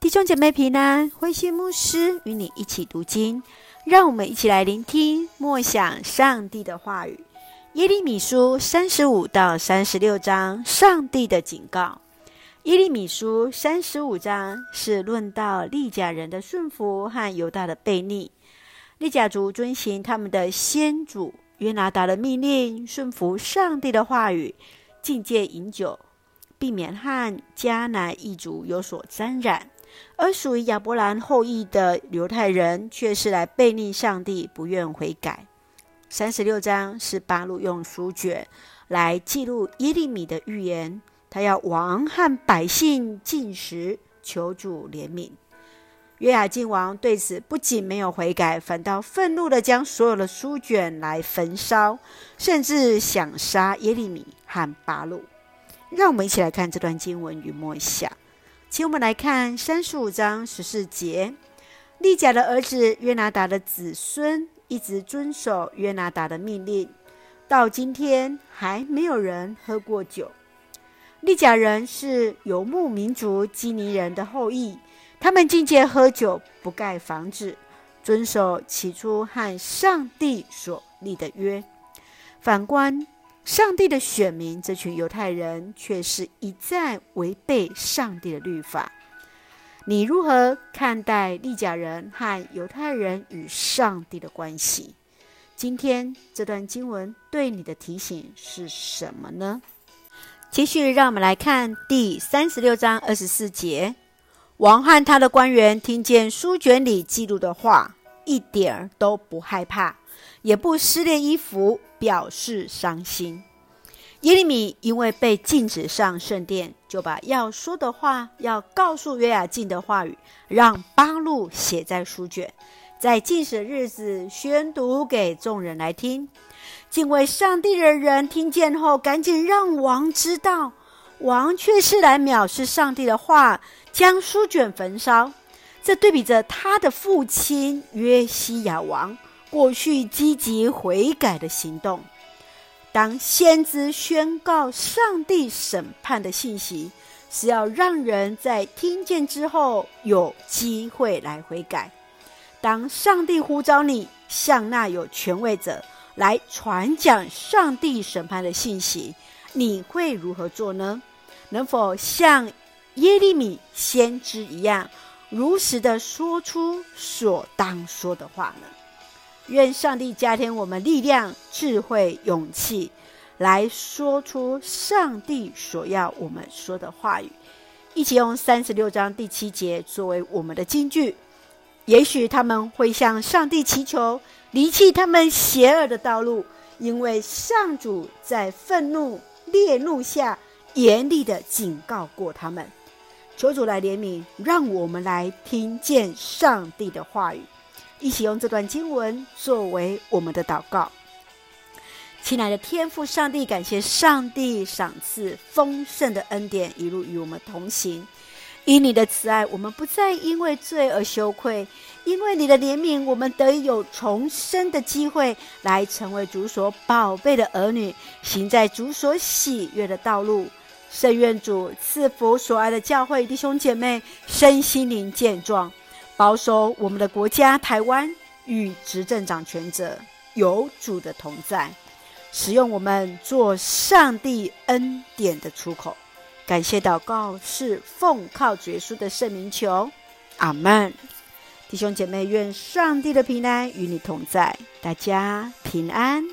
弟兄姐妹平安，慧心牧师与你一起读经，让我们一起来聆听默想上帝的话语。耶利米书三十五到三十六章，上帝的警告。耶利米书三十五章是论到利甲人的顺服和犹大的悖逆。利甲族遵行他们的先祖约拿达的命令，顺服上帝的话语，禁戒饮酒，避免和迦南异族有所沾染。而属于亚伯兰后裔的犹太人，却是来悖逆上帝，不愿悔改。三十六章是巴路用书卷来记录耶利米的预言，他要王和百姓禁食，求主怜悯。约雅敬王对此不仅没有悔改，反倒愤怒地将所有的书卷来焚烧，甚至想杀耶利米和巴路。让我们一起来看这段经文与默想。请我们来看三十五章十四节，利甲的儿子约拿达的子孙一直遵守约拿达的命令，到今天还没有人喝过酒。利甲人是游牧民族基尼人的后裔，他们禁戒喝酒，不盖房子，遵守起初和上帝所立的约。反观，上帝的选民，这群犹太人却是一再违背上帝的律法。你如何看待利甲人和犹太人与上帝的关系？今天这段经文对你的提醒是什么呢？继续，让我们来看第三十六章二十四节。王和他的官员听见书卷里记录的话，一点儿都不害怕。也不撕裂衣服，表示伤心。耶利米因为被禁止上圣殿，就把要说的话、要告诉约雅敬的话语，让巴路写在书卷，在禁食的日子宣读给众人来听。敬畏上帝的人听见后，赶紧让王知道，王却是来藐视上帝的话，将书卷焚烧。这对比着他的父亲约西亚王。过去积极悔改的行动，当先知宣告上帝审判的信息，是要让人在听见之后有机会来悔改。当上帝呼召你向那有权位者来传讲上帝审判的信息，你会如何做呢？能否像耶利米先知一样，如实的说出所当说的话呢？愿上帝加添我们力量、智慧、勇气，来说出上帝所要我们说的话语。一起用三十六章第七节作为我们的金句。也许他们会向上帝祈求，离弃他们邪恶的道路，因为上主在愤怒、烈怒下严厉的警告过他们。求主来怜悯，让我们来听见上帝的话语。一起用这段经文作为我们的祷告。亲爱的天父上帝，感谢上帝赏赐丰盛的恩典，一路与我们同行。因你的慈爱，我们不再因为罪而羞愧；因为你的怜悯，我们得以有重生的机会，来成为主所宝贝的儿女，行在主所喜悦的道路。圣愿主赐福所爱的教会弟兄姐妹身心灵健壮。保守我们的国家台湾与执政掌权者有主的同在，使用我们做上帝恩典的出口。感谢祷告是奉靠主耶稣的圣名求，阿门。弟兄姐妹，愿上帝的平安与你同在，大家平安。